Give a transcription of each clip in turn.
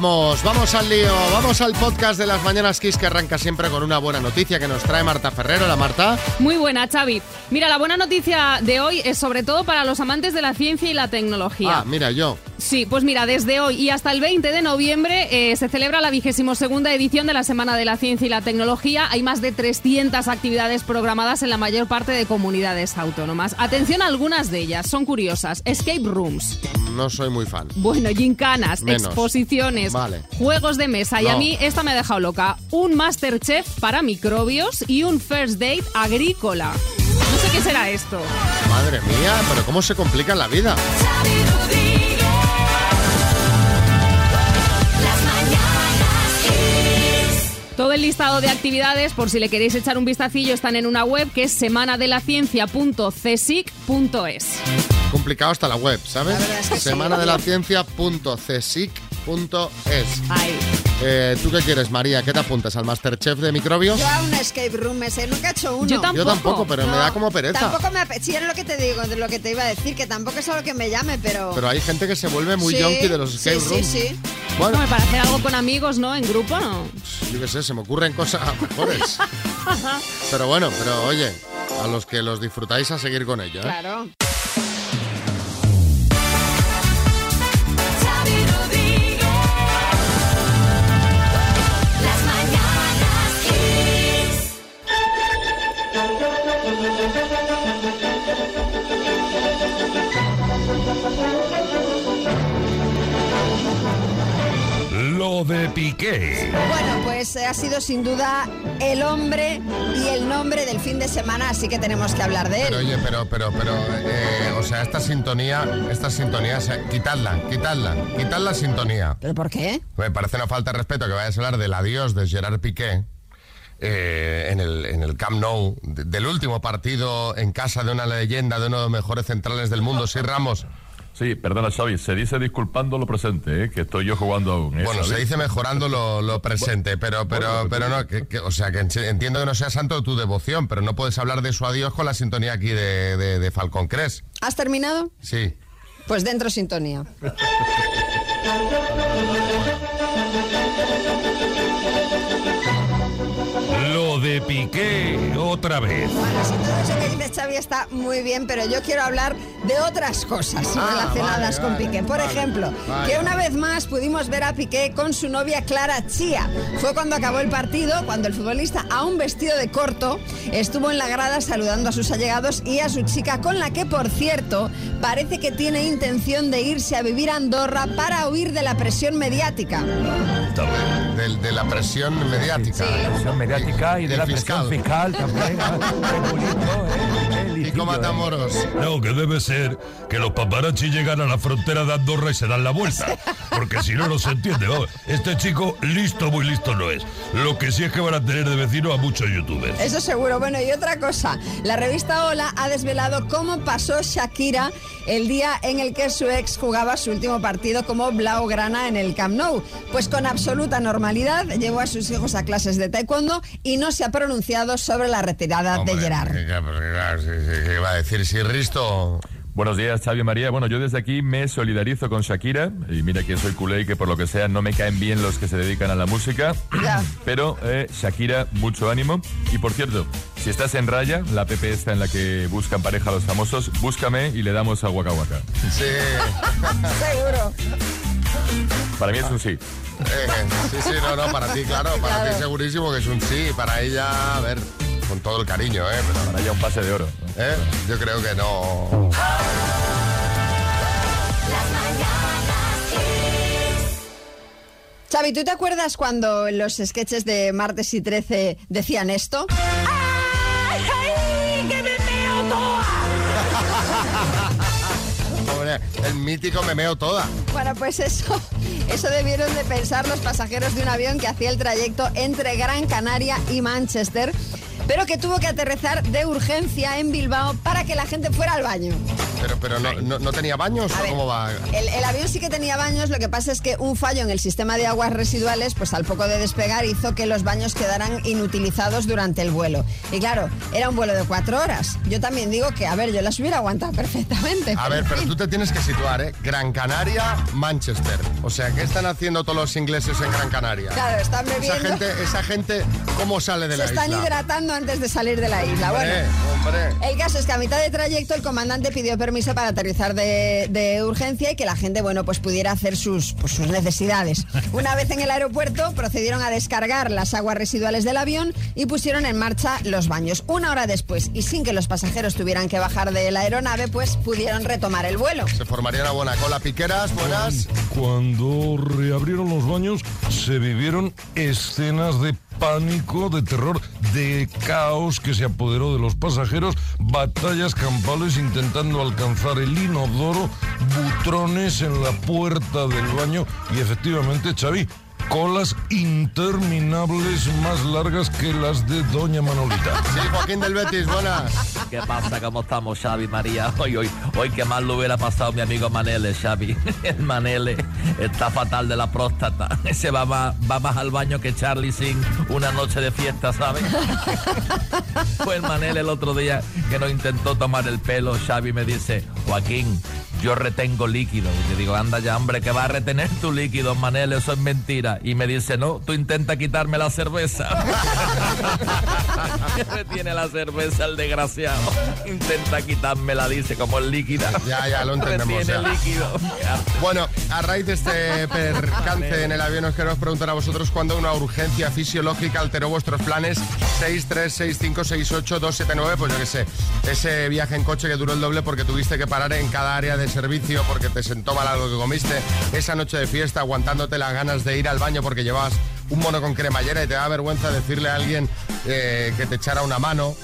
Vamos, vamos al lío, vamos al podcast de las Mañanas Kiss que arranca siempre con una buena noticia que nos trae Marta Ferrero. La Marta. Muy buena, Xavi. Mira, la buena noticia de hoy es sobre todo para los amantes de la ciencia y la tecnología. Ah, mira, yo. Sí, pues mira, desde hoy y hasta el 20 de noviembre eh, se celebra la vigésimo segunda edición de la Semana de la Ciencia y la Tecnología. Hay más de 300 actividades programadas en la mayor parte de comunidades autónomas. Atención a algunas de ellas, son curiosas. Escape rooms. No soy muy fan. Bueno, gincanas, Menos. exposiciones, Vale. juegos de mesa. Y a mí esta me ha dejado loca. Un Masterchef para microbios y un First Date agrícola. No sé qué será esto. Madre mía, pero cómo se complica la vida. Todo el listado de actividades, por si le queréis echar un vistacillo, están en una web que es semanadelaCiencia.csic.es. Complicado hasta la web, ¿sabes? La es que sí. Semana de la ciencia.csic.es. Ay. Eh, ¿Tú qué quieres, María? ¿Qué te apuntas? ¿Al Masterchef de microbios? Yo a un escape room ese, nunca he hecho uno. Yo tampoco. Yo tampoco, pero me da como pereza. Tampoco me apetece. Sí, es lo que te digo, de lo que te iba a decir, que tampoco es algo que me llame, pero. Pero hay gente que se vuelve muy Sí, junkie de los escape sí, rooms. Sí, sí. Bueno, para hacer algo con amigos, ¿no? En grupo, ¿no? yo qué sé, se me ocurren cosas mejores. pero bueno, pero oye, a los que los disfrutáis a seguir con ello, ¿eh? Claro. Lo de Piqué. Bueno, pues eh, ha sido sin duda el hombre y el nombre del fin de semana, así que tenemos que hablar de Pero él. oye, pero, pero, pero, eh, o sea, esta sintonía, esta sintonía, o sea, quitadla, quitadla, quitad la sintonía. ¿Pero por qué? Me parece una falta de respeto que vayas a hablar del adiós de Gerard Piqué eh, en, el, en el Camp Nou, de- del último partido en casa de una leyenda, de uno de los mejores centrales del mundo, sí, Ramos. Sí, perdona, Xavi, se dice disculpando lo presente, ¿eh? que estoy yo jugando aún. ¿eh, Bueno, Xavi? se dice mejorando lo, lo presente, pero, pero, Bueno, pero no, que- que- o sea, que entiendo que no sea santo de tu devoción, pero no puedes hablar de su adiós con la sintonía aquí de, de, de Falcon Crest. ¿Has terminado? Sí. Pues dentro sintonía. Lo de Piqué otra vez. Bueno, sí, todo eso que dice Xavi está muy bien, pero yo quiero hablar de otras cosas Ah, relacionadas vale, con vale, Piqué. Por vale, ejemplo, vale. que una vez más pudimos ver a Piqué con su novia Clara Chía. Fue cuando acabó el partido, cuando el futbolista, aún vestido de corto, estuvo en la grada saludando a sus allegados y a su chica, con la que, por cierto, parece que tiene intención de irse a vivir a Andorra para huir de la presión mediática. De, de la presión mediática. presión mediática y de la presión fiscal también. Ah, qué bonito, ¿eh? ¿eh? Matamoros. No, que debe ser que los paparazzi llegan a la frontera de Andorra y se dan la vuelta. Porque si no, no se entiende. Vamos, este chico listo, muy listo no es. Lo que sí es que van a tener de vecino a muchos youtubers. Eso seguro. Bueno, y otra cosa, la revista Hola ha desvelado cómo pasó Shakira el día en el que su ex jugaba su último partido como Blaugrana en el Camp Nou. Pues con absoluta normalidad llevó a sus hijos a clases de taekwondo y no se ha pronunciado sobre la retirada Hombre, de Gerard. sí, ¿Qué iba a decir? Si Risto... Buenos días, Xavi María. Bueno, yo desde aquí me solidarizo con Shakira. Y mira que soy culé y que por lo que sea no me caen bien los que se dedican a la música. Ya. Pero, eh, Shakira, mucho ánimo. Y por cierto, si estás en Raya, la app esta en la que buscan pareja los famosos, búscame y le damos a Waka Waka. Sí, Seguro. Para mí es un sí. eh, sí, sí, no, no, para ti, claro, para ti segurísimo que es un sí, para ella, a ver, con todo el cariño, ¿eh? Pero, Para ella un pase de oro. ¿eh? Yo creo que no. Xavi, ¿tú te acuerdas cuando en los sketches de Martes y 13 decían esto? Hombre, el mítico me meo toda. Bueno, pues eso, eso debieron de pensar los pasajeros de un avión que hacía el trayecto entre Gran Canaria y Manchester, pero que tuvo que aterrizar de urgencia en Bilbao para que la gente fuera al baño. Pero, pero no, no- no tenía baños A o ver, cómo va. El, el avión sí que tenía baños, lo que pasa es que un fallo en el sistema de aguas residuales, pues al poco de despegar hizo que los baños quedaran inutilizados durante el vuelo. Y claro, era un vuelo de cuatro horas. Yo también digo que, a ver, yo las hubiera aguantado perfectamente. A ver, pero tú te tienes que situar, ¿eh? Gran Canaria, Manchester. O sea, ¿qué están haciendo todos los ingleses en Gran Canaria? Claro, están Esa bebiendo. gente, esa gente, ¿cómo sale de Se la están isla? hidratando antes de salir de la isla. Bueno. Hombre, hombre. El caso es que a mitad de trayecto el comandante pidió permiso para aterrizar de, de urgencia y que la gente, bueno, pues pudiera hacer sus, pues, sus necesidades. Una vez en el aeropuerto procedieron a descargar las aguas residuales del avión y pusieron en marcha los baños. Una hora después y sin que los pasajeros tuvieran que bajar de la aeronave, pues pudieron retomar el vuelo. Se formaría una buena cola. Piqueras, buenas. Cuando reabrieron los baños, se vivieron escenas de pánico, de terror, de caos que se apoderó de los pasajeros, batallas campales intentando alcanzar el inodoro, butrones en la puerta del baño y efectivamente, Xavi, colas interminables más largas que las de Doña Manolita. Sí, Joaquín del Betis, buenas. ¿Qué pasa? ¿Cómo estamos, Xavi María? Hoy, hoy, hoy que mal lo hubiera pasado mi amigo Manele, Xavi. El Manele está fatal de la próstata. Ese va más, va más al baño que Charlie sin una noche de fiesta, ¿sabes? Fue el Manele el otro día que nos intentó tomar el pelo. Xavi me dice, Joaquín, yo retengo líquido. Y le digo, anda ya, hombre, que va a retener tu líquido, Manele, eso es mentira. Y me dice, no, tú intenta quitarme la cerveza. que retiene la cerveza el desgraciado. Intenta quitármela, dice, como es líquida. Ya, ya, lo entendemos, Retiene ya. líquido. Bueno, a raíz de este percance en el avión, os queremos preguntar a vosotros cuándo una urgencia fisiológica alteró vuestros planes. 636568279, pues yo qué sé, ese viaje en coche que duró el doble porque tuviste que parar en cada área de servicio porque te sentó mal algo que comiste, esa noche de fiesta aguantándote las ganas de ir al baño porque llevabas un mono con cremallera y te da vergüenza decirle a alguien eh, que te echara una mano.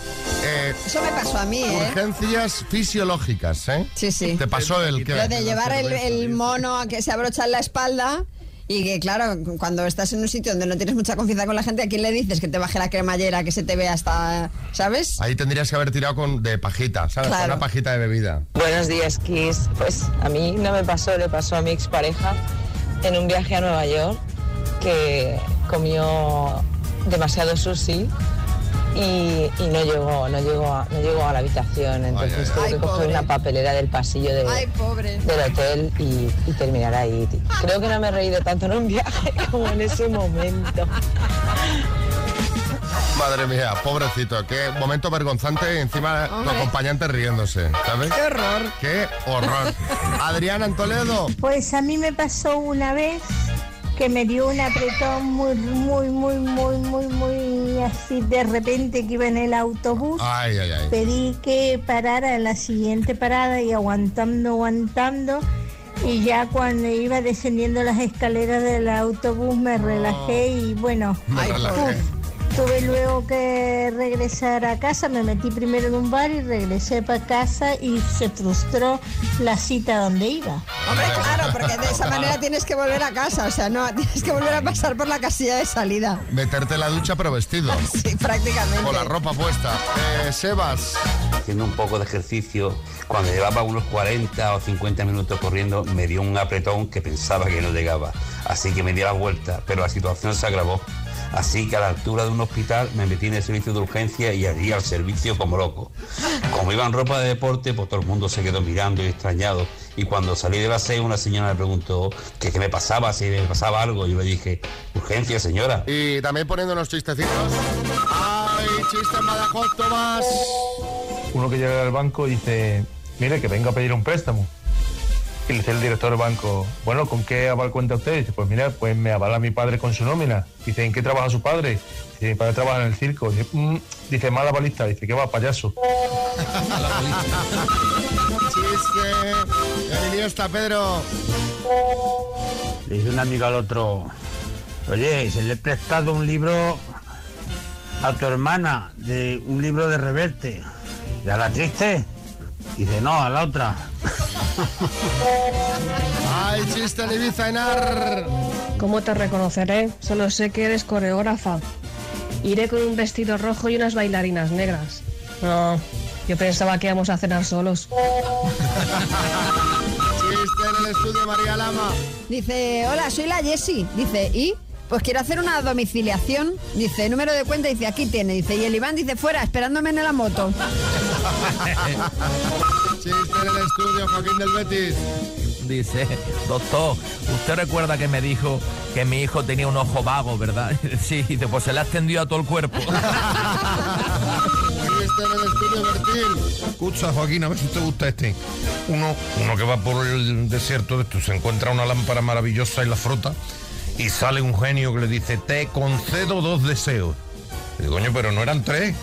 Eh, Eso me pasó a mí, ¿eh? urgencias fisiológicas, ¿eh? Sí, sí. Te pasó el que... Lo de llevar el, el mono a que se abrocha en la espalda y que, claro, cuando estás en un sitio donde no tienes mucha confianza con la gente, ¿a quién le dices que te baje la cremallera, que se te vea hasta, ¿sabes? Ahí tendrías que haber tirado con de pajita, ¿sabes? Con una pajita de bebida. Buenos días, Kiss. Pues a mí no me pasó, le pasó a mi expareja en un viaje a Nueva York que comió demasiado sushi y, y no llegó, no llegó, a, no llegó a la habitación. Entonces tuve que coger una papelera del pasillo de- Ay, pobre. del hotel y, y terminar ahí. Creo que no me he reído tanto en un viaje como en ese momento. Madre mía, pobrecito, qué momento vergonzante y encima tu Hombre. acompañante riéndose, ¿sabes? ¡Qué horror! ¡Qué horror! Adriana en Toledo. Pues a mí me pasó una vez que me dio un apretón muy, muy, muy, muy, muy, muy así de repente que iba en el autobús. Ay, ay, ay. Pedí que parara en la siguiente parada y aguantando, aguantando. Y ya cuando iba descendiendo las escaleras del autobús me relajé y bueno, Me Ay, relajé. uf, tuve luego que regresar a casa. Me metí primero en un bar y regresé para casa y se frustró la cita donde iba. Hombre, claro, porque de esa manera tienes que volver a casa, o sea, no, tienes que volver a pasar por la casilla de salida. Meterte en la ducha pero vestido. Sí, prácticamente. Con la ropa puesta. Eh, Sebas. haciendo un poco de ejercicio, cuando llevaba unos 40 o 50 minutos corriendo, me dio un apretón que pensaba que no llegaba. Así que me di la vuelta, pero la situación se agravó. Así que a la altura de un hospital me metí en el servicio de urgencia y allí al servicio como loco. Como iba en ropa de deporte, pues todo el mundo se quedó mirando y extrañado. Y cuando salí de la SEI, una señora me preguntó que qué me pasaba, si me pasaba algo. Y yo le dije, urgencia, señora. Y también poniendo unos chistecitos. ¡Ay, chiste en Badajoz, Tomás! Uno que llega al banco y dice, mire, que vengo a pedir un préstamo. Y le dice el director del banco, bueno, ¿con qué aval cuenta usted? Dice, pues mira, pues me avala mi padre con su nómina. Dice, ¿en qué trabaja su padre? Dice, mi padre trabaja en el circo. Dice, "Mm". dice mala balista. Dice, ¿qué va, payaso? Chiste. Está Pedro. Le dice un amigo al otro, oye, se le he prestado un libro a tu hermana, de un libro de Reverte. ¿Y a la triste? Dice, no, a la otra. ¡Ay, chiste Ibiza, Enar! ¿Cómo te reconoceré? Solo sé que eres coreógrafa. Iré con un vestido rojo y unas bailarinas negras. No, yo pensaba que íbamos a cenar solos. Chiste en el estudio, María Lama. Dice, hola, soy la Jessie. Dice, ¿y? Pues quiero hacer una domiciliación. Dice, número de cuenta, dice, aquí tiene. Dice, y el Iván dice, fuera, esperándome en la moto. Chiste en el estudio, Joaquín del Betis. Dice, doctor, usted recuerda que me dijo que mi hijo tenía un ojo vago, ¿verdad? Sí, dice, pues se le ha extendido a todo el cuerpo. Chiste en el estudio, Bertín. Escucha, Joaquín, a ver si te gusta este. Uno, uno que va por el desierto de esto, se encuentra una lámpara maravillosa y la frota y sale un genio que le dice, te concedo dos deseos. Y digo, coño, pero no eran tres.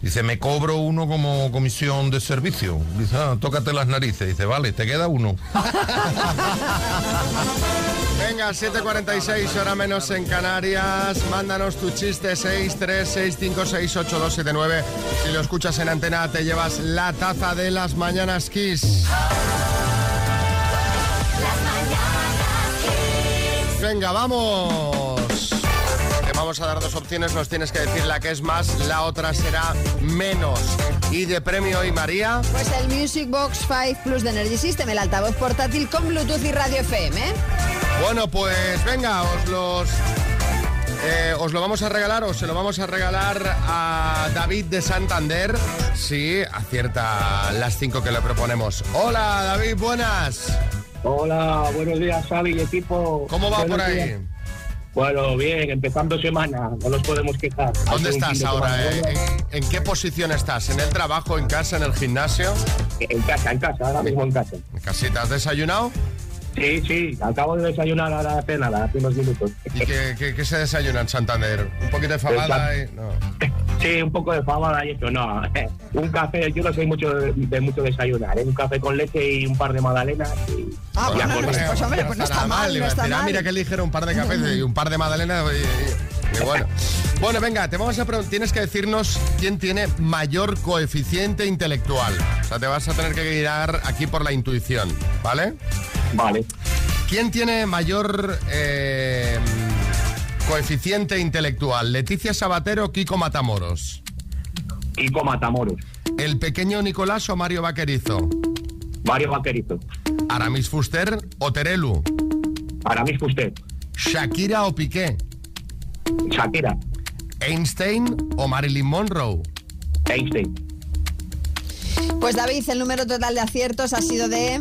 Dice, me cobro uno como comisión de servicio. Dice, ah, tócate las narices. Dice, vale, te queda uno. Venga, 7.46, hora menos en Canarias. Mándanos tu chiste 636568279. Si lo escuchas en antena, te llevas la taza de las mañanas Kiss. Venga, vamos. Vamos a dar dos opciones, nos tienes que decir la que es más, la otra será menos. Y de premio hoy, María. Pues el Music Box 5 Plus de Energy System, el altavoz portátil con Bluetooth y radio FM. ¿eh? Bueno, pues venga, os los. eh, os lo vamos a regalar, o se lo vamos a regalar a David de Santander. Sí, acierta las cinco que le proponemos. Hola, David, buenas. Hola, buenos días, Xavi y equipo. ¿Cómo va Buenos por ahí? días. Bueno, bien, empezando semana, no nos podemos quejar. ¿Dónde estás ahora? eh? ¿En, en qué posición estás? ¿En el trabajo, en casa, en el gimnasio? En casa, en casa, ahora mismo en casa. ¿En casita? ¿Has desayunado? Sí, sí, acabo de desayunar ahora nada, hace unos minutos. ¿Y qué, qué- qué se desayuna en Santander? ¿Un poquito de fabada? y- no. Sí, un poco de fabada y eso, no. Un café, yo no soy mucho de, de mucho desayunar, ¿eh? un café con leche y un par de magdalenas. Y, Ah, bueno, pues, pues, hombre, pues no está mal, no está mal. mira qué ligero, un par de cafés y un par de magdalenas. Y, y- y bueno. bueno, venga, te vamos a preguntar, tienes que decirnos quién tiene mayor coeficiente intelectual. O sea, te vas a tener que guiar aquí por la intuición, ¿vale? Vale. ¿Quién tiene mayor eh, coeficiente intelectual? ¿Leticia Sabatero o Kiko Matamoros? Kiko Matamoros. ¿El pequeño Nicolás o Mario Vaquerizo? Mario Vaquerizo. ¿Aramis Fuster o Terelu? Aramis Fuster. ¿Shakira o Piqué? Shakira. ¿Einstein o Marilyn Monroe? Einstein. Pues David, el número total de aciertos ha sido de...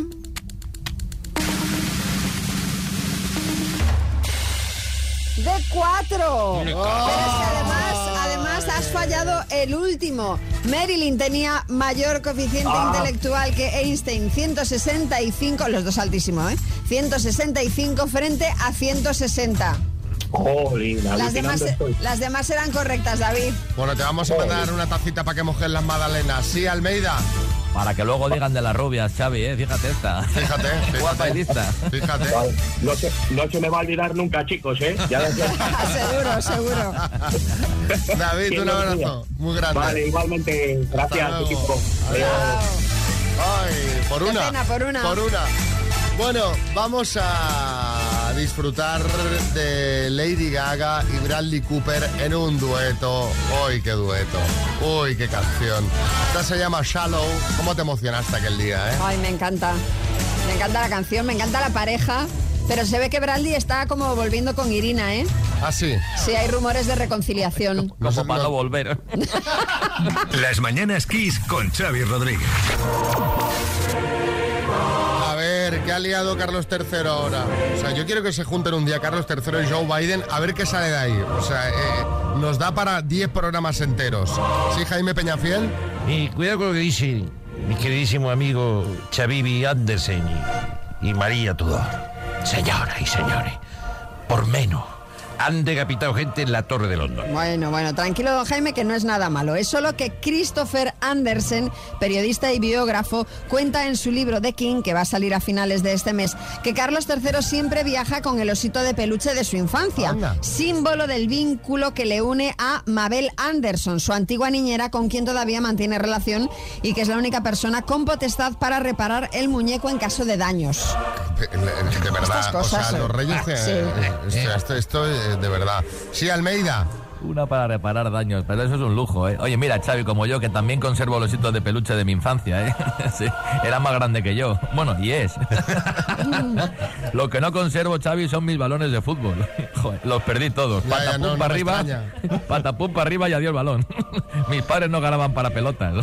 cuatro. Pero es que además, además has fallado el último. Marilyn tenía mayor coeficiente Ah. intelectual que Einstein, 165, los dos altísimos, ¿eh? 165 frente a 160. Jolín, Las demás, las demás eran correctas, David. Bueno, te vamos a mandar una tacita para que mojes las magdalenas. Sí, Almeida. Para que luego digan de las rubias, Xavi, ¿eh? Fíjate esta. Fíjate, Guapa y lista. Fíjate. Vale. No, se, no se me va a olvidar nunca, chicos, ¿eh? Ya lo sé. seguro, seguro. David, un abrazo. días. Muy grande. Vale, igualmente. Gracias, equipo. Adiós. Ay, por una. pena, por una. Por una. Bueno, vamos a disfrutar de Lady Gaga y Bradley Cooper en un dueto. ¡Uy, qué dueto! ¡Uy, qué canción! Esta se llama Shallow. ¿Cómo te emocionaste aquel día, eh? Ay, me encanta. Me encanta la canción, me encanta la pareja. Pero se ve que Bradley está como volviendo con Irina, ¿eh? Ah, sí. Sí, hay rumores de reconciliación. Como para no volver. Las mañanas Kiss con Xavi Rodríguez. ¿Qué ha liado Carlos III ahora? O sea, yo quiero que se junten un día Carlos III y Joe Biden a ver qué sale de ahí. O sea, eh, nos da para 10 programas enteros. ¿Sí, Jaime Peñafiel? Y cuidado con lo que dice mi queridísimo amigo Xavivi Andersen y, y María Tudor. Señoras y señores, por menos han decapitado gente en la Torre de London. Bueno, bueno, tranquilo, don Jaime, que no es nada malo. Es solo que Christopher Andersen, periodista y biógrafo, cuenta en su libro The King, que va a salir a finales de este mes, que Carlos III siempre viaja con el osito de peluche de su infancia, símbolo del vínculo que le une a Mabel Anderson, su antigua niñera con quien todavía mantiene relación y que es la única persona con potestad para reparar el muñeco en caso de daños. De verdad, cosas, o sea, los eh. reyes... Ah, que- sí. eh, esto, esto, esto, eh, de verdad. Sí, Almeida. Una para reparar daños, pero eso es un lujo, ¿eh? Oye, mira, Xavi, como yo, que también conservo los hitos de peluche de mi infancia, ¿eh? Sí, era más grande que yo. Bueno, y es. Lo que no conservo, Xavi, son mis balones de fútbol. Joder, los perdí todos. Ya, Patapum no, no para arriba, patapum para arriba y adiós el balón. Mis padres no ganaban para pelotas.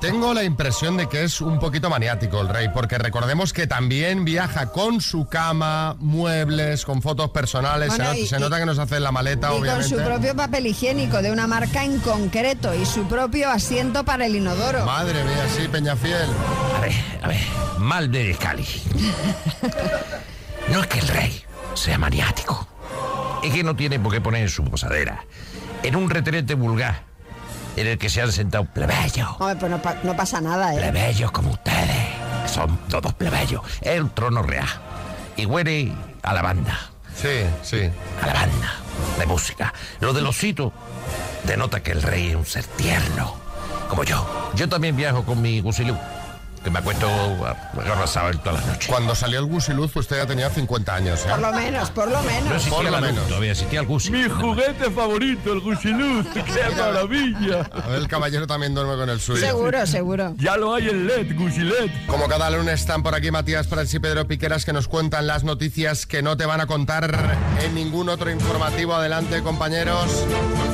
Tengo la impresión de que es un poquito maniático el rey, porque recordemos que también viaja con su cama, muebles, con fotos personales. Bueno, se, not- y- se nota que nos hace la maleta, Y con obviamente. su propio papel higiénico de una marca en concreto y su propio asiento para el inodoro. Madre mía, sí, Peñafiel. A ver, a ver, mal de Cali. No es que el rey sea maniático. Es que no tiene por qué poner su posadera en un retrete vulgar en el que se han sentado plebeyos. Hombre, pues no, pa- no pasa nada, ¿eh? Plebeyos como ustedes. Son todos plebeyos. El trono real. Y huele a lavanda. Sí, sí. A lavanda. De música. Lo del osito denota que el rey es un ser tierno. Como yo. Yo también viajo con mi gusilú. Que me acuesto agarrasado todas las noches. Cuando salió el Gusiluz, usted ya tenía 50 años, ¿eh? Por lo menos, por lo No menos. existía Por lo menos. todavía existía el gusi. Mi juguete favorito, el Gusiluz. ¡Qué maravilla! A ver, el caballero también duerme con el suyo. Seguro, seguro. Ya lo hay en LED, Gusilet. Como cada lunes están por aquí Matías Prats y Pedro Piqueras que nos cuentan las noticias que no te van a contar en ningún otro informativo. Adelante, compañeros.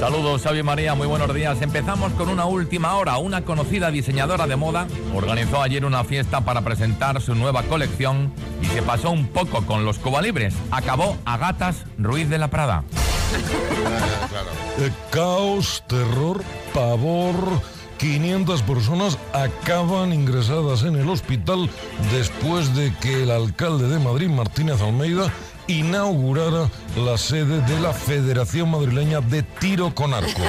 Saludos, Xavi María, muy buenos días. Empezamos con una última hora. Una conocida diseñadora de moda organizó ayer una fiesta para presentar su nueva colección y se pasó un poco con los cubalibres. Acabó a gatas Ruiz de la Prada. Eh, caos, terror, pavor. 500 personas acaban ingresadas en el hospital después de que el alcalde de Madrid, Martínez Almeida, inaugurara la sede de la Federación Madrileña de Tiro con Arco.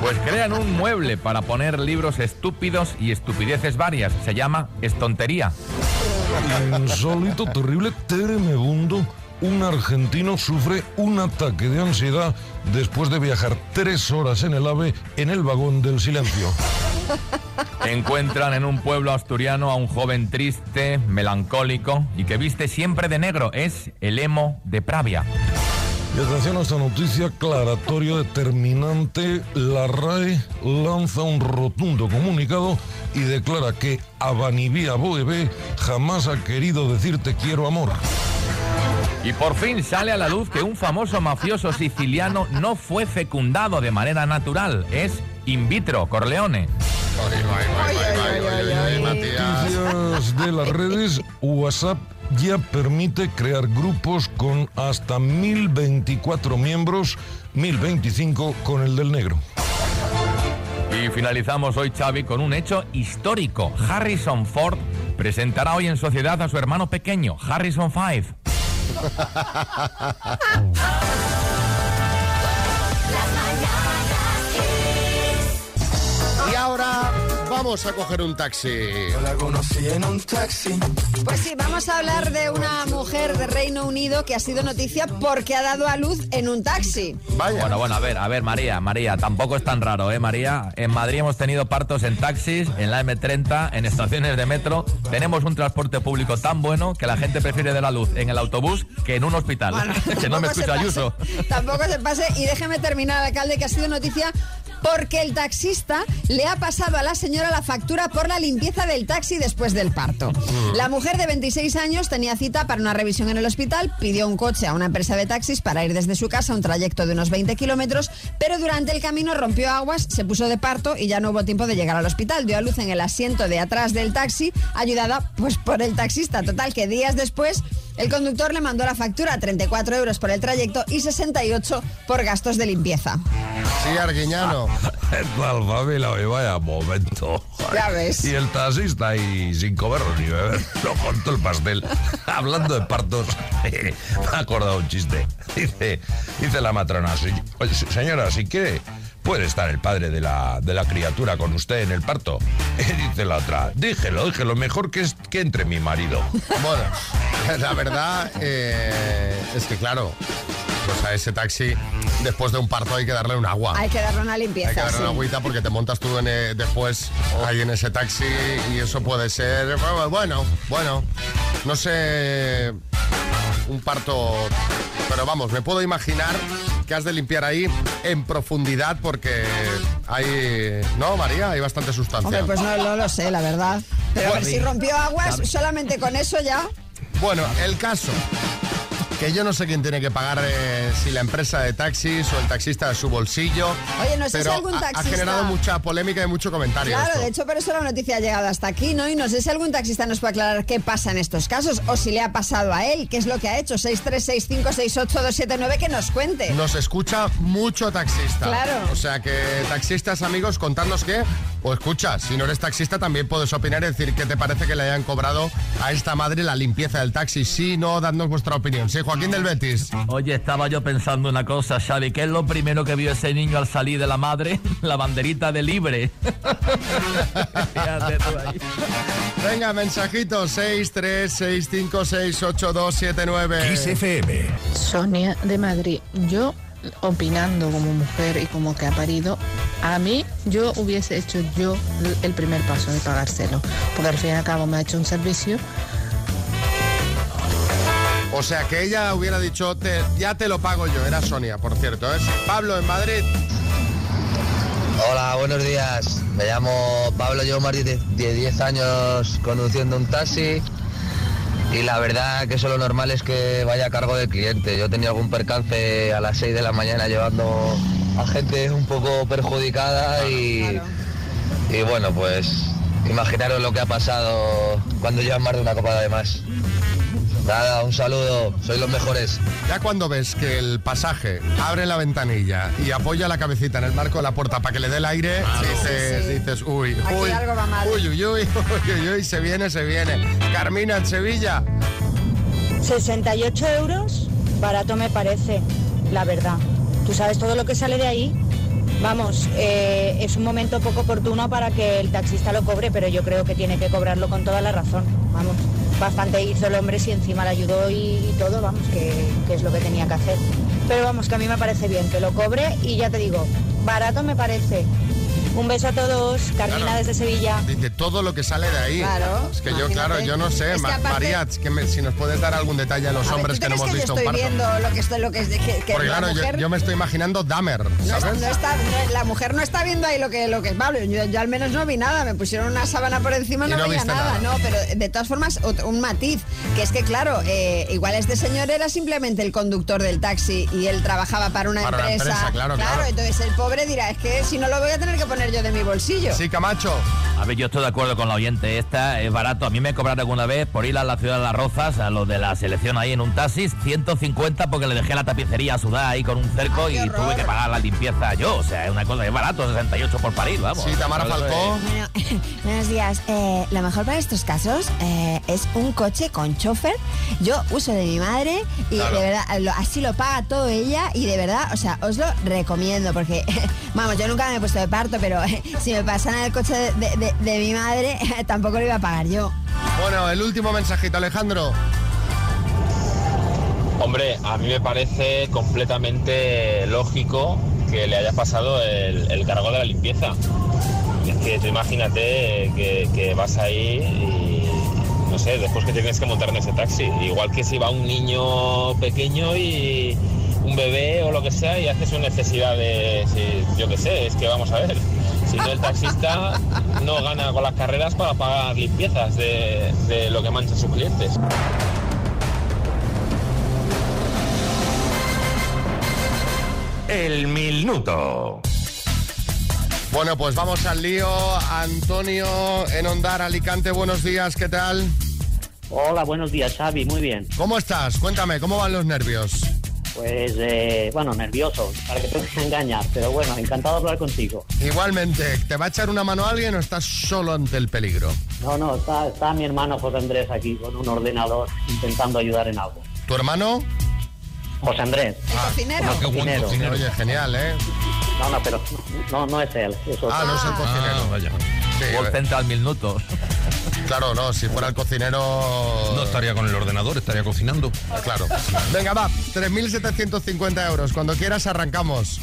Pues crean un mueble para poner libros estúpidos y estupideces varias. Se llama Estontería. Insólito, terrible, tremebundo. Un argentino sufre un ataque de ansiedad después de viajar tres horas en el AVE en el vagón del silencio. Encuentran en un pueblo asturiano a un joven triste, melancólico y que viste siempre de negro. Es el emo de Pravia. Y atención a esta noticia aclaratoria determinante. La RAE lanza un rotundo comunicado y declara que Abanivía Boebé jamás ha querido decir te quiero amor. Y por fin sale a la luz que un famoso mafioso siciliano no fue fecundado de manera natural. Es in vitro, Corleone. Noticias de las redes, WhatsApp ya permite crear grupos con hasta 1024 miembros, 1025 con el del negro. Y finalizamos hoy, Xavi, con un hecho histórico. Harrison Ford presentará hoy en sociedad a su hermano pequeño, Harrison Five. Y ahora vamos a coger un taxi. La conocí en un taxi. Pues sí, vamos a hablar de una mujer de Reino Unido que ha sido noticia porque ha dado a luz en un taxi. Vaya. Bueno, bueno, a ver, a ver, María, María, tampoco es tan raro, ¿eh, María? En Madrid hemos tenido partos en taxis, en la M30, en estaciones de metro. Tenemos un transporte público tan bueno que la gente prefiere de la luz en el autobús que en un hospital. Bueno, que no me escucha Ayuso. Tampoco se pase. Y déjeme terminar, alcalde, que ha sido noticia porque el taxista le ha pasado a la señora la factura por la limpieza del taxi después del parto. La mujer de 26 años tenía cita para una revisión en el hospital, pidió un coche a una empresa de taxis para ir desde su casa a un trayecto de unos 20 kilómetros, pero durante el camino rompió aguas, se puso de parto y ya no hubo tiempo de llegar al hospital. Dio a luz en el asiento de atrás del taxi, ayudada pues por el taxista. Total, que días después el conductor le mandó la factura, 34 euros por el trayecto y 68 por gastos de limpieza. Sí, Arguiñano. Tal familia, hoy vaya momento. Ya ves. Y el taxista ahí sin comer ni beber, lo contó el pastel. Hablando de partos, me ha acordado un chiste. Dice, dice la matrona, "Si- oye, se- señora, si quiere, puede estar el padre de la, de la criatura con usted en el parto. Y dice la otra, dígelo, dígelo, mejor que, es, que entre mi marido. Bueno, la verdad eh, es que claro, pues a ese taxi después de un parto hay que darle un agua. Hay que darle una Hay que limpieza. darle sí. una agüita porque te montas tú en, eh, después ahí en ese taxi y eso puede ser, bueno, bueno, no sé, un parto, pero vamos, me puedo imaginar que has de limpiar ahí en profundidad porque hay, ¿no, María? Hay bastante sustancia. Hombre, pues no, no lo sé, la verdad. Pero a ver, si rompió aguas, solamente con eso ya. Bueno, el caso. Que yo no sé quién tiene que pagar, eh, si la empresa de taxis o el taxista de su bolsillo. Oye, no sé pero si algún taxista... Ha, generado mucha polémica y mucho comentario. Claro, esto. de hecho, por eso la noticia ha llegado hasta aquí, ¿no? Y no sé si algún taxista nos puede aclarar qué pasa en estos casos o si le ha pasado a él, qué es lo que ha hecho. 636568279, que nos cuente. Nos escucha mucho taxista. Claro. O sea que taxistas, amigos, contadnos qué. O escucha, si no eres taxista también puedes opinar y decir qué te parece que le hayan cobrado a esta madre la limpieza del taxi. Sí, no, dadnos vuestra opinión. Sí, Joaquín del Betis. Oye, estaba yo pensando una cosa, Xavi. ¿Qué es lo primero que vio ese niño al salir de la madre? La banderita de libre. Venga, mensajito 636568279. Kiss FM. Sonia de Madrid, yo opinando como mujer y como que ha parido, a mí yo hubiese hecho yo el primer paso de pagárselo, porque al fin y al cabo me ha hecho un servicio. O sea que ella hubiera dicho, "Te- ya te lo pago yo. Era Sonia, por cierto. ¿eh? Pablo, en Madrid. Hola, buenos días. Me llamo Pablo, llevo más de de 10 años conduciendo un taxi y la verdad que eso lo normal es que vaya a cargo del cliente. Yo tenía algún percance a las 6 de la mañana llevando a gente un poco perjudicada y, y bueno, pues imaginaros lo que ha pasado cuando llevan más de una copa de más. Nada, un saludo, sois los mejores. Ya cuando ves que el pasaje abre la ventanilla y apoya la cabecita en el marco de la puerta para que le dé el aire, dices, Sí, sí. dices, uy, Aquí uy, algo va mal. uy, uy, uy, uy, uy, uy, se viene, se viene. Carmina en Sevilla. 68 euros, barato me parece, la verdad. Tú sabes todo lo que sale de ahí. Vamos, eh, es un momento poco oportuno para que el taxista lo cobre, pero yo creo que tiene que cobrarlo con toda la razón. Vamos, bastante hizo el hombre si encima le ayudó y, y todo, vamos, que, que es lo que tenía que hacer. Pero vamos, que a mí me parece bien que lo cobre y ya te digo, barato me parece. Un beso a todos, Carmina Claro. desde Sevilla. Dice todo lo que sale de ahí. Claro, Es que yo, claro, yo no sé, Es que aparte- me- si nos puedes dar algún detalle a los A ver, hombres ¿tú que no hemos que visto yo un estoy parto. viendo lo que estoy, lo que que, que Porque la claro, yo, mujer yo me estoy imaginando Dahmer, no, ¿sabes? no está, no- la mujer no está viendo ahí lo que, lo que es Pablo. Yo, yo al menos no vi nada. Me pusieron una sábana por encima, Y no, no veía nada. nada. No, pero de todas formas, ot- un matiz. Que es que, claro, eh, igual este señor era simplemente el conductor del taxi y él trabajaba para una Para una empresa. empresa, claro, claro. entonces el pobre dirá, es que si no lo voy a tener que poner yo de mi bolsillo. Sí, Camacho. A ver, yo estoy de acuerdo con la oyente. Esta es barato. A mí me cobraron alguna vez por ir a la ciudad de Las Rozas, a lo de la selección ahí en un taxi, 150 porque le dejé la tapicería sudada ahí con un cerco y tuve que pagar la limpieza yo. O sea, es una cosa, es barato, 68 por parir, vamos. Sí, Tamara Eso es- Falcó. Bueno, buenos días. Eh, lo mejor para estos casos eh, es un coche con chofer. Yo uso de mi madre y Claro. de verdad lo- así lo paga todo ella y de verdad, o sea, os lo recomiendo porque, vamos, yo nunca me he puesto de parto, pero si me pasan el coche de, de- de- de mi madre, tampoco lo iba a pagar yo. Bueno, el último mensajito, Alejandro. Hombre, a mí me parece completamente lógico que le haya pasado el, el cargo de la limpieza. Es que tú imagínate que, que vas ahí y no sé, después que tienes que montar en ese taxi. Igual que si va un niño pequeño y un bebé o lo que sea y hace su necesidad de, si- yo qué sé, es que vamos a ver. Si no, el taxista no gana con las carreras para pagar limpiezas de, de lo que manchan sus clientes. El minuto. Bueno, pues vamos al lío. Antonio en Ondar, Alicante, buenos días, ¿qué tal? Hola, buenos días, Xavi, muy bien. ¿Cómo estás? Cuéntame, ¿cómo van los nervios? Pues, eh, bueno, nervioso, para que te engañar, pero bueno, encantado de hablar contigo. Igualmente, ¿te va a echar una mano alguien o estás solo ante el peligro? No, no, está, está mi hermano José Andrés aquí con un ordenador intentando ayudar en algo. ¿Tu hermano? José Andrés. cocinero? Como cocinero. Oye, genial, ¿eh? No, no, pero no, no es él. Es otro. Ah, no es el cocinero. vaya. Sí, eh, center minutos. Claro, no, si fuera el cocinero... No estaría con el ordenador, estaría cocinando. Claro. Venga, va, 3.750 euros. Cuando quieras arrancamos.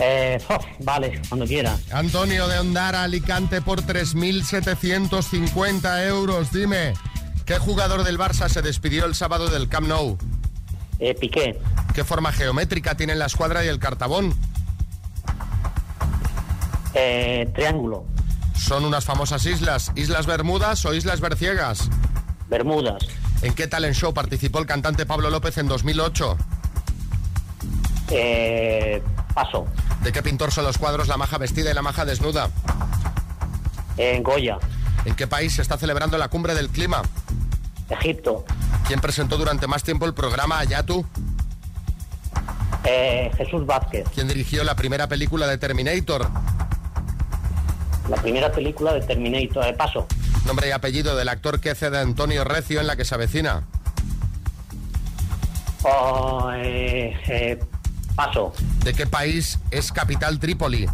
Eh, oh, vale, cuando quieras. Antonio de Ondara, Alicante, por 3.750 euros. Dime, ¿qué jugador del Barça se despidió el sábado del Camp Nou? Eh, Piqué. ¿Qué forma geométrica tienen la escuadra y el cartabón? Eh, triángulo. Son unas famosas islas, ¿Islas Bermudas o Islas Berciegas? Bermudas. ¿En qué talent show participó el cantante Pablo López en 2008? Eh, paso. ¿De qué pintor son los cuadros La maja vestida y La maja desnuda? En Goya. ¿En qué país se está celebrando la cumbre del clima? Egipto. ¿Quién presentó durante más tiempo el programa Ayatu? Eh, Jesús Vázquez. ¿Quién dirigió la primera película de Terminator? La primera película de Terminator. De paso. Nombre y apellido del actor que hace de Antonio Recio en la que se avecina. Oh, eh, eh, paso. ¿De qué país es capital Trípoli?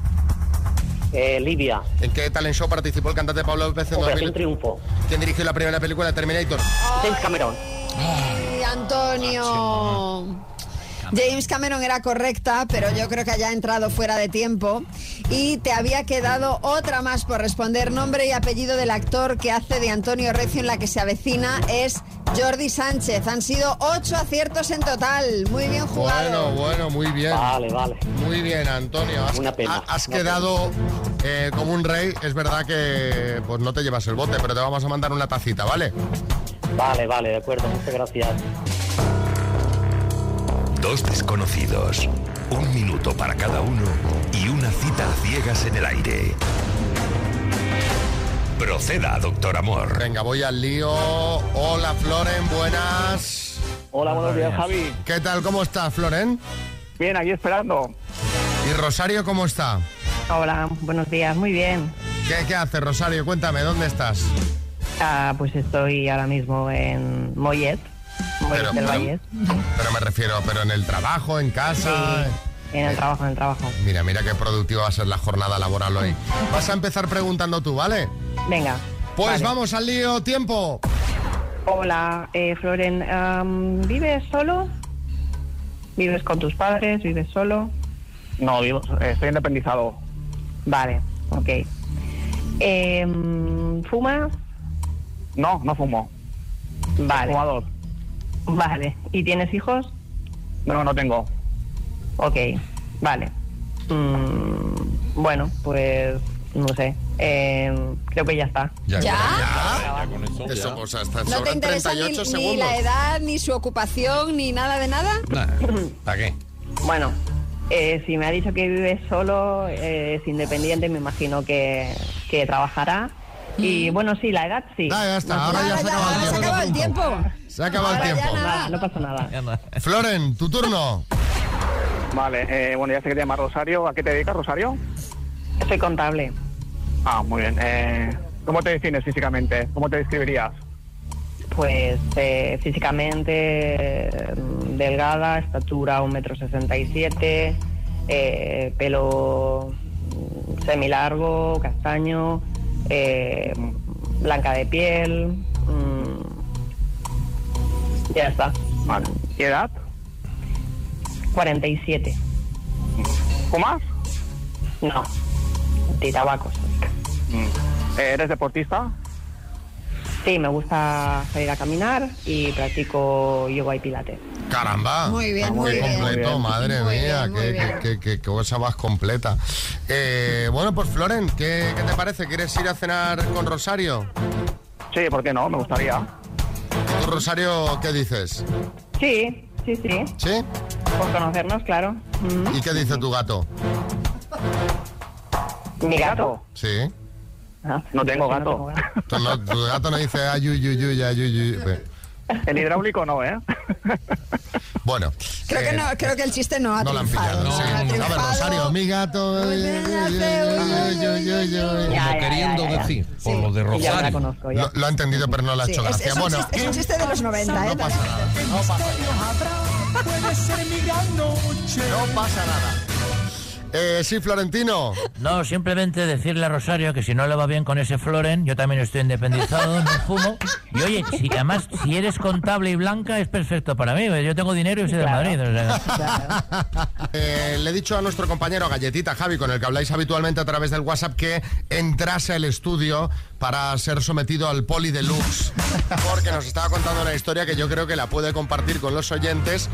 Eh, Libia. ¿En qué talent show participó el cantante Pablo López en Operación 2000? Triunfo. ¿Quién dirigió la primera película de Terminator? James Cameron. Ay, Antonio. James Cameron era correcta, pero yo creo que haya entrado fuera de tiempo. Y te había quedado otra más por responder. Nombre y apellido del actor que hace de Antonio Recio en la que se avecina es Jordi Sánchez. Han sido ocho aciertos en total. Muy bien jugado. Bueno, bueno, muy bien. Vale, vale. Muy bien, Antonio. Has, Una pena, ha- has una quedado eh, como un rey. Es verdad que pues no te llevas el bote, pero te vamos a mandar una tacita, ¿vale? Vale, vale, de acuerdo. Muchas gracias. Dos desconocidos, un minuto para cada uno y una cita a ciegas en el aire. Proceda, doctor Amor. Venga, voy al lío. Hola, Floren, buenas. Hola, buenos días, Javi. ¿Qué tal? ¿Cómo estás, Floren? Bien, aquí esperando. ¿Y Rosario cómo está? Hola, buenos días, muy bien. ¿Qué, qué haces, Rosario? Cuéntame, ¿dónde estás? Ah, pues estoy ahora mismo en Mollet, Mollet Pero- del pero- Valle. Pero me refiero, pero en el trabajo, en casa. En el trabajo, en el trabajo. Mira, mira qué productiva va a ser la jornada laboral hoy. Vas a empezar preguntando tú, ¿vale? Venga. Pues vale. vamos al lío, tiempo. Hola, eh, Floren, ¿vives solo? ¿Vives con tus padres? ¿Vives solo? No, vivo, estoy independizado. Vale, ok. Em, ¿Fumas? No, no fumo. Vale. Fumador. Vale. ¿Y tienes hijos? No, no tengo. Ok, vale. Mm, bueno, pues no sé. Em, creo que ya está. Ya. ¿Ya? Eso, o sea, hasta ¿No te interesa ni, 38 ni segundos. la edad, ni su ocupación, ni nada de nada? ¿Para qué? Bueno, eh, si me ha dicho que vive solo, eh, es independiente, me imagino que, que trabajará. Y bueno, sí, la edad sí. Ah, ya está, No, ahora ya se acaba el Se tiempo. Se ha acabado el Ahora tiempo. nada, no pasa nada. Floren, tu turno. Vale, eh, bueno, ya sé que te llamas Rosario. ¿A qué te dedicas, Rosario? Soy contable. Ah, muy bien. Eh, ¿Cómo te defines físicamente? ¿Cómo te describirías? Pues eh, físicamente eh, delgada, estatura 1,67 metro, sesenta y siete, eh, pelo mm, semilargo, castaño, eh, blanca de piel. Ya está. Vale. ¿Y edad? 47. ¿Fumas? No, de tabacos. Mm. Eh, ¿Eres deportista? Sí, me gusta salir a caminar y practico yoga y pilates. Caramba. Muy bien, Qué muy bien. completo, bien. madre Muy mía, bien, qué, qué- qué- qué cosa más completa. Eh, bueno, pues Floren, ¿qué, qué te parece? ¿Quieres ir a cenar con Rosario? Sí, ¿por qué no? Me gustaría. ¿Tú, Rosario, qué dices? Sí, sí, sí. ¿Sí? Por conocernos, claro. Mm. ¿Y qué dice tu gato? ¿Mi gato? Sí. No tengo gato. Tu, no- tu gato no dice ay, uy, uy, uy, ay, uy, uy". Ve. El hidráulico no, ¿eh? Bueno. Creo que, eh, no, creo que el chiste no ha no la han pillado. sí. no ha A ver. Rosario, mi gato. ya, queriendo decir, por lo de Ya me la Rosario. conozco, ya. Lo, lo ha entendido, pero no le ha Sí, hecho es, gracia. es un bueno, chiste, es un chiste de los 90, ¿eh? no pasa nada. No pasa nada. Puede ser mi gran noche. No pasa nada. Eh, sí, Florentino. No, simplemente decirle a Rosario que si no le va bien con ese Floren, yo también estoy independizado, no fumo. Y oye, si, además, si eres contable y blanca, es perfecto para mí. Yo tengo dinero y soy de Madrid. o sea. Eh, le he dicho a nuestro compañero Galletita Javi, con el que habláis habitualmente a través del WhatsApp, que entrase al estudio para ser sometido al poli deluxe, porque nos estaba contando una historia que yo creo que la puede compartir con los oyentes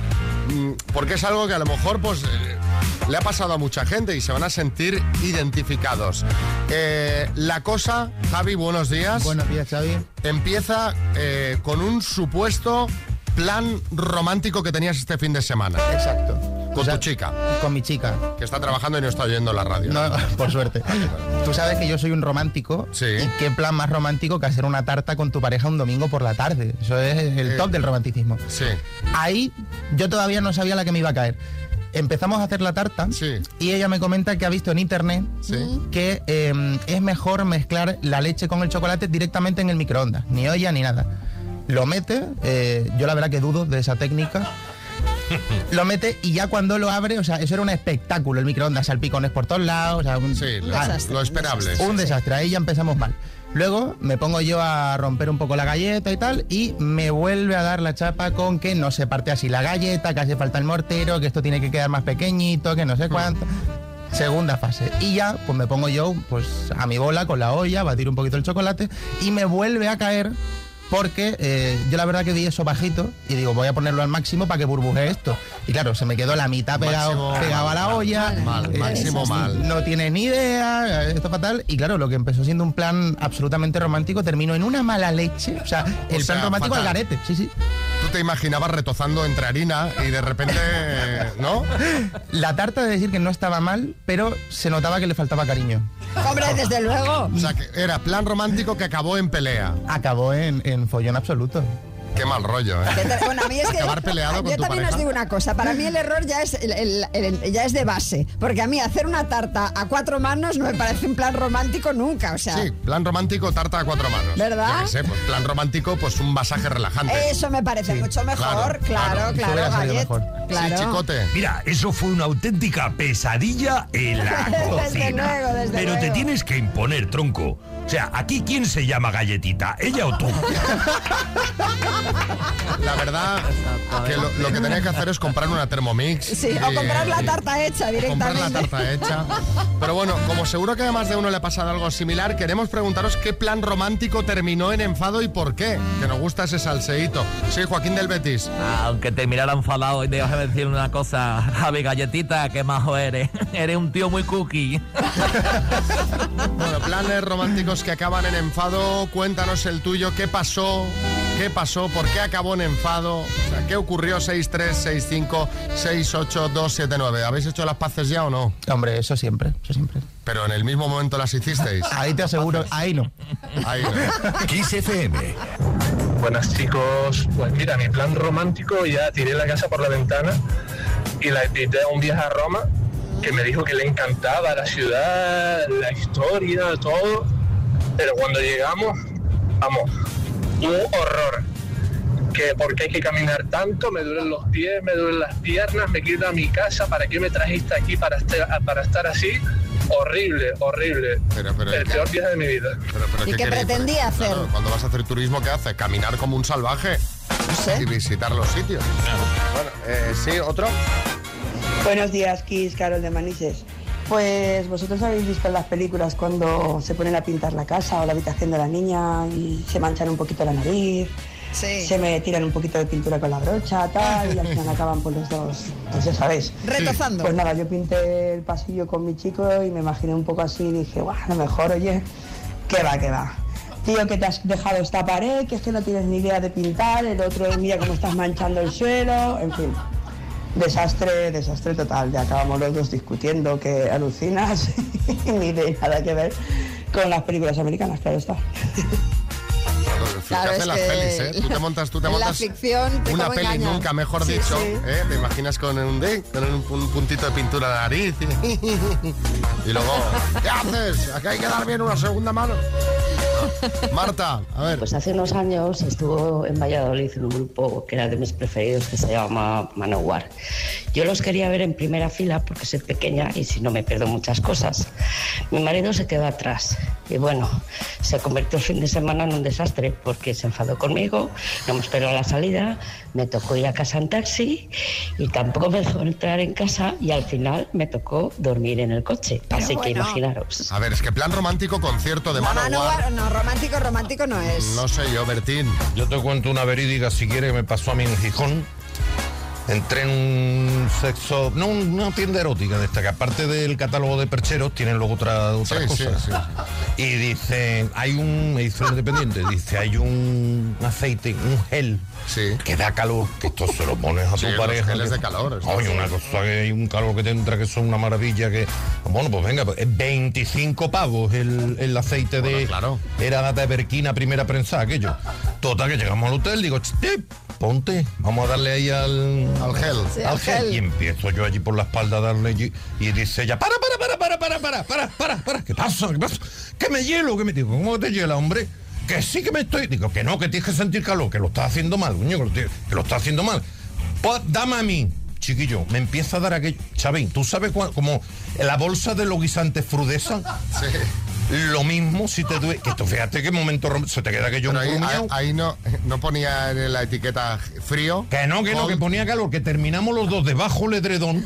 porque es algo que a lo mejor pues eh, le ha pasado a mucha gente y se van a sentir identificados. Eh, la cosa, Javi, buenos días. Buenos días, Xavi. Empieza eh, con un supuesto plan romántico que tenías este fin de semana. Exacto. Con tu chica. Con mi chica. Que está trabajando y no está oyendo la radio. No, por suerte. Tú sabes que yo soy un romántico. Sí. ¿Y qué plan más romántico que hacer una tarta con tu pareja un domingo por la tarde? Eso es el Eh, top del romanticismo. Sí. Ahí yo todavía no sabía la que me iba a caer. Empezamos a hacer la tarta y ella me comenta que ha visto en internet que eh, es mejor mezclar la leche con el chocolate directamente en el microondas, ni olla ni nada. Lo mete, eh, yo la verdad que dudo de esa técnica. Lo mete y ya cuando lo abre, o sea, eso era un espectáculo, el microondas, salpicones por todos lados, o sea, un, lo- ah, lo esperable. Un desastre, ahí ya empezamos mal. Luego me pongo yo a romper un poco la galleta y tal, y me vuelve a dar la chapa con que no se parte así la galleta, que hace falta el mortero, que esto tiene que quedar más pequeñito, que no sé cuánto. Segunda fase. Y ya, pues me pongo yo pues a mi bola con la olla, batir un poquito el chocolate, y me vuelve a caer porque eh, yo la verdad que vi eso bajito y digo, voy a ponerlo al máximo para que burbuje esto. Y claro, se me quedó la mitad pegado, Máximo pegado a la mal, olla. mal, Eh, máximo mal. No tienes ni idea, eh, esto es fatal. Y claro, lo que empezó siendo un plan absolutamente romántico terminó en una mala leche. O sea, el plan romántico al garete. Sí, sí. Te imaginabas retozando entre harina y de repente, ¿no? La tarta de decir que no estaba mal, pero se notaba que le faltaba cariño. Hombre, desde luego. O sea, que era plan romántico que acabó en pelea. Acabó en, en follón absoluto. Qué mal rollo, ¿eh? Te- Bueno, a mí es que Acabar peleado con yo tu también pareja. os digo una cosa, para mí el error ya es el- el- el- ya es de base, porque a mí hacer una tarta a cuatro manos no me parece un plan romántico nunca, o sea, Sí, plan romántico, tarta a cuatro manos. ¿Verdad? Yo sé, pues plan romántico, pues un masaje relajante. eso me parece mucho mejor, claro, claro, Gallet, claro. Mira, eso fue una auténtica pesadilla en la Desde cocina. luego, desde Pero te luego. tienes que imponer, tronco. O sea, aquí quién se llama galletita, ella o tú. La verdad que lo, lo que tenía que hacer es comprar una Thermomix. Sí, y- o comprar la tarta hecha Comprar directamente. la tarta hecha. Pero bueno, como seguro que a más de uno le ha pasado algo similar, queremos preguntaros qué plan romántico terminó en enfado y por qué. Que nos gusta ese salseíto. Sí, Joaquín del Betis. Aunque terminara enfadado, y déjame decir una cosa, Javi Galletita, qué majo eres. Eres un tío muy cookie. Bueno, planes románticos que acaban en enfado. Cuéntanos el tuyo. ¿Qué pasó? ¿Qué pasó? ¿Por qué acabó en enfado? O sea, ¿Qué ocurrió? 636568279. ¿Habéis hecho las paces ya o no? Hombre, eso siempre, eso siempre. Pero en el mismo momento las hicisteis. Ahí te aseguro, ahí no. Ahí no. Kiss FM. Buenas chicos, pues mira, mi plan romántico ya tiré la casa por la ventana y la invité a un viaje a Roma que me dijo que le encantaba la ciudad, la historia, todo, pero cuando llegamos, vamos, un horror. Que porque hay que caminar tanto, me duelen los pies, me duelen las piernas, me quiero ir a mi casa, ¿para qué me trajiste aquí para estar, para estar así? Horrible, horrible. Pero, pero, El ¿qué- peor viaje de mi vida. pero ¿Y qué queréis? pretendía hacer? Claro, cuando vas a hacer turismo, ¿qué hace? Caminar como un salvaje. Y visitar los sitios. Bueno, eh, sí, otro. Buenos días, Kiss, Carol de Manises. Pues vosotros habéis visto en las películas cuando se ponen a pintar la casa o la habitación de la niña y se manchan un poquito la nariz, se me tiran un poquito de pintura con la brocha, tal, y al final acaban por los dos, pues ya sabéis. Retozando. Pues nada, yo pinté el pasillo con mi chico y me imaginé un poco así y dije, guau, a lo mejor, oye, que va, que va. Tío, que te has dejado esta pared, que es que no tienes ni idea de pintar, el otro, mira cómo estás manchando el suelo, en fin. Desastre, desastre total. Ya acabamos los dos discutiendo que alucinas ni de nada que ver con las películas americanas, claro está. Claro, es las que pelis, ¿eh? Tú te montas, tú te en la montas ficción te una peli engaña. nunca, mejor Sí, dicho, sí. ¿eh? Te imaginas con un, ¿eh? con un, un puntito de pintura la nariz y, y luego, ¿qué haces? Aquí hay que dar bien una segunda mano. Marta, a ver. Pues hace unos años estuvo en Valladolid en un grupo que era de mis preferidos que se llama Manowar. Yo los quería ver en primera fila porque soy pequeña y si no me pierdo muchas cosas. Mi marido se quedó atrás y bueno, se convirtió el fin de semana en un desastre porque se enfadó conmigo, no me esperó a la salida, me tocó ir a casa en taxi y tampoco me dejó entrar en casa y al final me tocó dormir en el coche. Así que bueno. imaginaros. A ver, es que plan romántico concierto de No, Manowar. no, no, romántico, romántico no es. No sé yo, Bertín. Yo te cuento una verídica si quieres que me pasó a mí en Gijón. Entré en un sexo, no una tienda erótica de esta, que aparte del catálogo de percheros tienen luego otra, otras Sí, sí, cosas. sí, Y dice, hay un, me dice independiente, dice, hay un aceite, un gel que da calor, que esto se lo pones a tu los pareja. geles que- de calor, Oye, una cosa que hay un calor que te entra que son una maravilla que. Bueno, pues venga, pues, es 25 pavos el, el aceite de. Era data de Berquina primera prensa, aquello. Total, que llegamos al hotel, digo, "Ch, ponte, vamos a darle ahí al, al gel. al Sí, al gel. gel. Y empiezo yo allí por la espalda a darle allí, y dice ella, para, para, para, para, para, para, para, para, para, ¿qué pasa? ¿Qué pasa? Que me hielo, que me digo, ¿cómo te hiela, hombre? Que sí que me estoy. Digo, que no, que tienes que sentir calor, que lo estás haciendo mal, coño, que lo, estás haciendo mal. Pues dame a mí, chiquillo, me empieza a dar aquello. Chavín, ¿tú sabes cuál- como la bolsa de los guisantes frudesa? Lo mismo si te duele. Que tú fíjate qué momento se te queda aquello Pero ahí, ahí- ahí no, no ponía en la etiqueta frío. Que no, que no, que ponía calor, que terminamos los dos debajo del edredón,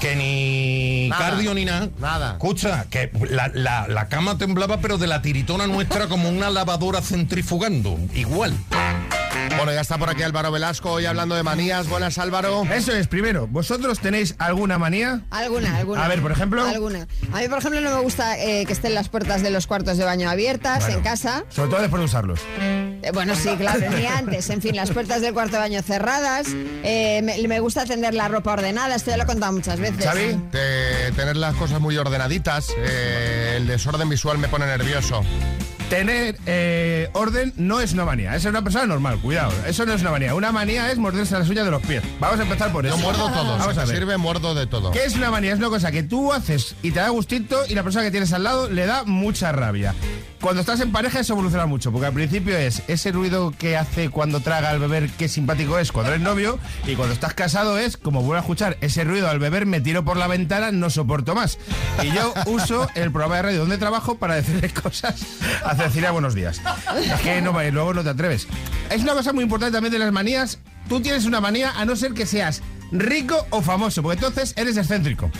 que ni Nada. cardio ni nada. Nada. Escucha, que la, la- la cama temblaba, pero de la tiritona nuestra como una lavadora centrifugando. Igual. Bueno, ya está por aquí Álvaro Velasco, hoy hablando de manías. Buenas, Álvaro. Eso es, primero, ¿vosotros tenéis alguna manía? Alguna, alguna. A ver, por ejemplo. Alguna. A mí, por ejemplo, no me gusta eh, que estén las puertas de los cuartos de baño abiertas Bueno. en casa. Sobre todo después de usarlos. Eh, bueno, sí, claro, ni antes. En fin, las puertas del cuarto de baño cerradas. Eh, me, me gusta tender la ropa ordenada. Esto ya lo he contado muchas veces. De tener las cosas muy ordenaditas. eh, el desorden visual me pone nervioso. Tener eh, orden no es una manía, es una persona normal, cuidado. Eso no es una manía. Una manía es morderse las uñas de los pies. Vamos a empezar por eso. Yo muerdo todo. Vamos a ver. sirve, muerdo de todo. ¿Qué es una manía? Es una cosa que tú haces y te da gustito y la persona que tienes al lado le da mucha rabia. Cuando estás en pareja eso evoluciona mucho, porque al principio es ese ruido que hace cuando traga al beber, qué simpático es cuando eres novio, y cuando estás casado es, como vuelvo a escuchar, ese ruido al beber, me tiro por la ventana, no soporto más. Y yo uso el programa de radio donde trabajo para decirle cosas a Cecilia buenos días. Es que no, luego no te atreves. Es una cosa muy importante también de las manías. Tú tienes una manía a no ser que seas rico o famoso, porque entonces eres excéntrico.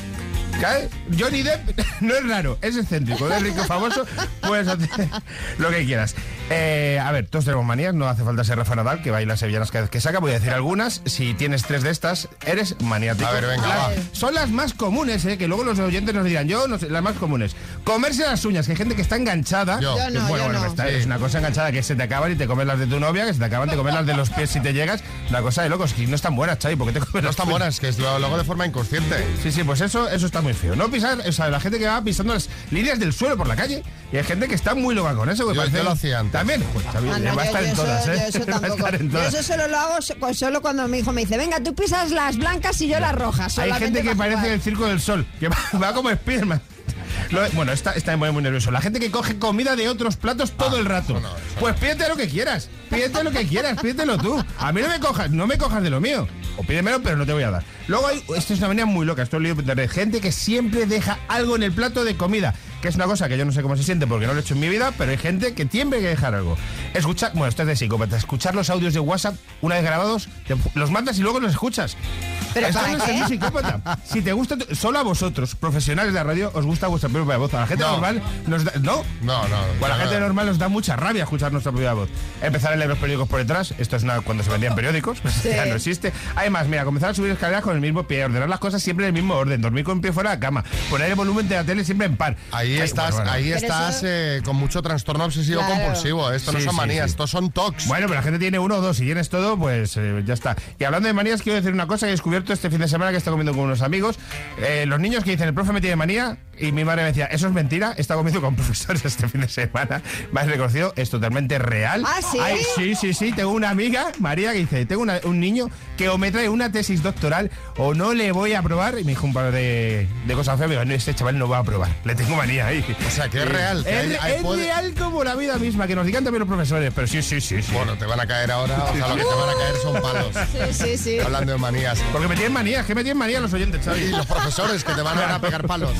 Johnny Depp no es raro, es excéntrico, es rico, famoso, puedes hacer lo que quieras. Eh, a ver, todos tenemos manías, no hace falta ser Rafa Nadal, que baila sevillanas cada vez que saca. Voy a decir algunas. Si tienes tres de estas, eres maniático. A ver, venga, Las- va. Son las más comunes, eh, que luego los oyentes nos dirán, yo no sé, las más comunes. Comerse las uñas, que hay gente que está enganchada. Yo. No, bueno, yo bueno, no. está- Sí. es una cosa enganchada que se te acaban y te comes las de tu novia, que se te acaban, te comes las de los pies si te llegas. Una cosa de locos, que no están buenas, Chavi, ¿por qué te comes No las están buenas, que es lo, lo hago de forma inconsciente. Sí, sí, pues eso, eso está muy feo. No pisar, o sea, la gente que va pisando las líneas del suelo por la calle. Y hay gente que está muy loca con eso. que Yo- parece- yo lo hacía antes. También, pues, Ah, no, va a estar yo en eso- todas, ¿eh? yo eso Va a tampoco. estar en Yo todas. eso solo lo hago pues solo cuando mi hijo me dice, venga, tú pisas las blancas y yo las rojas. Hay gente que parece jugar". el circo del sol, que va, va como Spiderman. Lo- bueno, está, está muy, muy nervioso. La gente que coge comida de otros platos todo el rato. Pues pídete lo que quieras. Pídete lo que quieras, pídetelo tú. A mí no me cojas, no me cojas de lo mío. O pídemelo, pero no te voy a dar. Luego hay, esto es una manera muy loca, esto lo internet. Gente que siempre deja algo en el plato de comida. Que es una cosa que yo no sé cómo se siente porque no lo he hecho en mi vida, pero hay gente que tiene que dejar algo. Escuchar, bueno, esto es de psicópata. Escuchar los audios de WhatsApp, una vez grabados, te- los mandas y luego los escuchas. ¿Pero Esto para no es qué? ser psicópata. Si te gusta, tu- solo a vosotros, profesionales de la radio, os gusta vuestra propia voz. A la gente No. normal nos da. ¿No? No, no. A la gente no. normal nos da mucha rabia escuchar nuestra propia voz. Empezar a leer los periódicos por detrás, esto es una, cuando se vendían periódicos, pues ya no existe. Además, mira, comenzar a subir escaleras con el mismo pie, ordenar las cosas siempre en el mismo orden, dormir con un pie fuera de la cama, poner el volumen de la tele siempre en par. Ahí Ay, estás, bueno, bueno. ahí Pero estás eso- eh, con mucho trastorno obsesivo Claro. compulsivo. Esto no Sí, son sí, manías, sí. estos son tocs. Bueno, pero la gente tiene uno o dos. Si tienes todo, pues eh, ya está. Y hablando de manías, quiero decir una cosa que he descubierto este fin de semana que estado comiendo con unos amigos. Eh, los niños que dicen, el profe me tiene manía, y mi madre me decía, eso es mentira, he estado comiendo con profesores este fin de semana. Me has reconocido, es totalmente real. ¿Ah, sí? Ay, sí, sí, sí. Tengo una amiga, María, que dice, tengo una- un niño que o me trae una tesis doctoral o no le voy a aprobar. Y me dijo un par de, de cosas feas. Me dijo, no, este chaval no va a aprobar. Le tengo manía ahí. O sea, que es real, que Es, hay- hay es puede- real como la vida misma, que nos digan también los profesores. Pero sí, sí, sí. sí. Bueno, te van a caer ahora, o sea, lo que te van a caer son palos. Sí, sí, sí. Hablando de manías. Porque me tienen manía, que me tienen manía los oyentes, Y ¿sabes? los profesores que te van a, ir a pegar palos.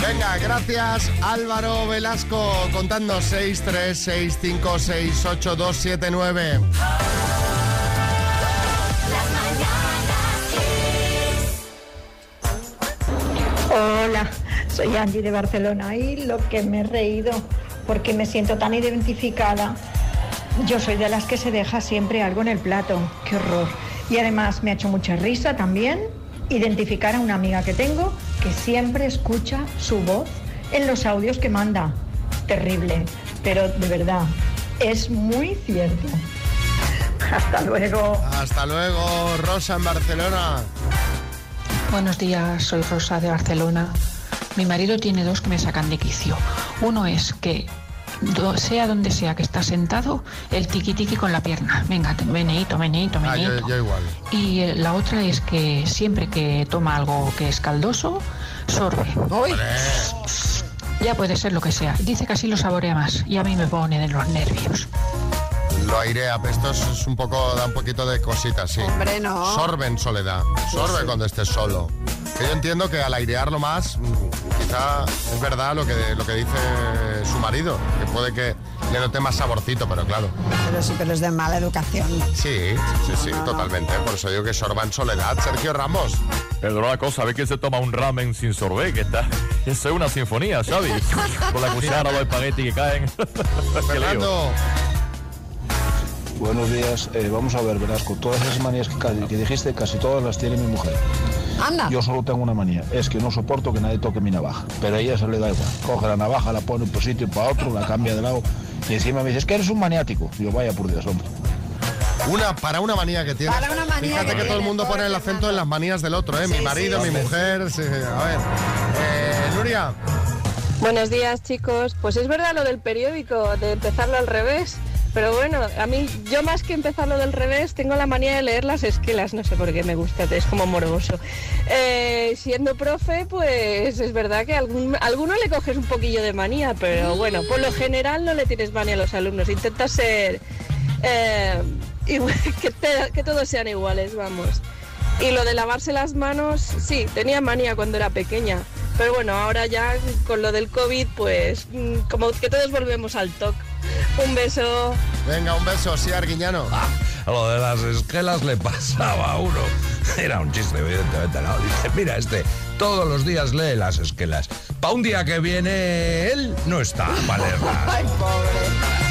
Venga, gracias Álvaro Velasco, contando 636568279. Hola, soy Angie de Barcelona y lo que me he reído porque me siento tan identificada. Yo soy de las que se deja siempre algo en el plato, qué horror. Y además me ha hecho mucha risa también identificar a una amiga que tengo que siempre escucha su voz en los audios que manda. Terrible, pero de verdad, es muy cierto. Hasta luego. Hasta luego, Rosa en Barcelona. Buenos días, soy Rosa de Barcelona. Mi marido tiene dos que me sacan de quicio. Uno es que sea donde sea que está sentado, el tiqui tiqui con la pierna. Venga, te- meneíto, meneíto, Ah, yo, igual. Y eh, la otra es que siempre que toma algo que es caldoso, sorbe. Ya puede ser lo que sea. Dice que así lo saborea más y a mí me pone de los nervios. Lo airea, pero esto es, es un poco, da un poquito de cositas, sí. Hombre, no. Sorbe en soledad. Sorbe cuando estés solo. Que yo entiendo que al airearlo más, mm, quizá es verdad lo que, lo que dice su marido, que puede que le note más saborcito, pero claro. Pero sí, pero es de mala educación. Sí, sí, sí, totalmente. Por eso digo que sorba en soledad. Sergio Ramos. Pero una cosa, ¿ves que se toma un ramen sin sorbet? Que está... Eso es una sinfonía, Xavi. Con la cuchara, los espaguetis que caen. Fernando. Buenos días. Eh, vamos a ver, Velasco. Todas esas manías que dijiste, casi todas las tiene mi mujer. Anda. Yo solo tengo una manía. Es que no soporto que nadie toque mi navaja. Pero a ella se le da igual. Coge la navaja, la pone por sitio y para otro, la cambia de lado. Y encima me dice, es que eres un maniático. Yo, vaya por Dios, hombre. Una, para una manía que tienes. Para una manía Fíjate que que todo el mundo pone el acento en las manías del otro, ¿eh? mi marido, sí, mi sí. mujer. sí, a ver. Eh, Nuria. Buenos días, chicos. Pues es verdad lo del periódico, de empezarlo al revés. Pero bueno, a mí, yo más que empezarlo del revés, tengo la manía de leer las esquelas, no sé por qué me gusta, es como morboso. Eh, siendo profe, pues es verdad que a algún, a alguno le coges un poquillo de manía, pero bueno, por lo general no le tienes manía a los alumnos, intentas ser... eh, igual- que, te- que todos sean iguales, vamos. Y lo de lavarse las manos, sí, tenía manía cuando era pequeña. Pero bueno, ahora ya con lo del COVID, pues mm, como que todos volvemos al TOC. Un beso. Venga, un beso, sí, Arguiñano. A lo de las esquelas le pasaba a uno. Era un chiste, evidentemente, ¿no? Dice, mira, este todos los días lee las esquelas. Pa' un día que viene él, no está para leerlas. Ay, pobre.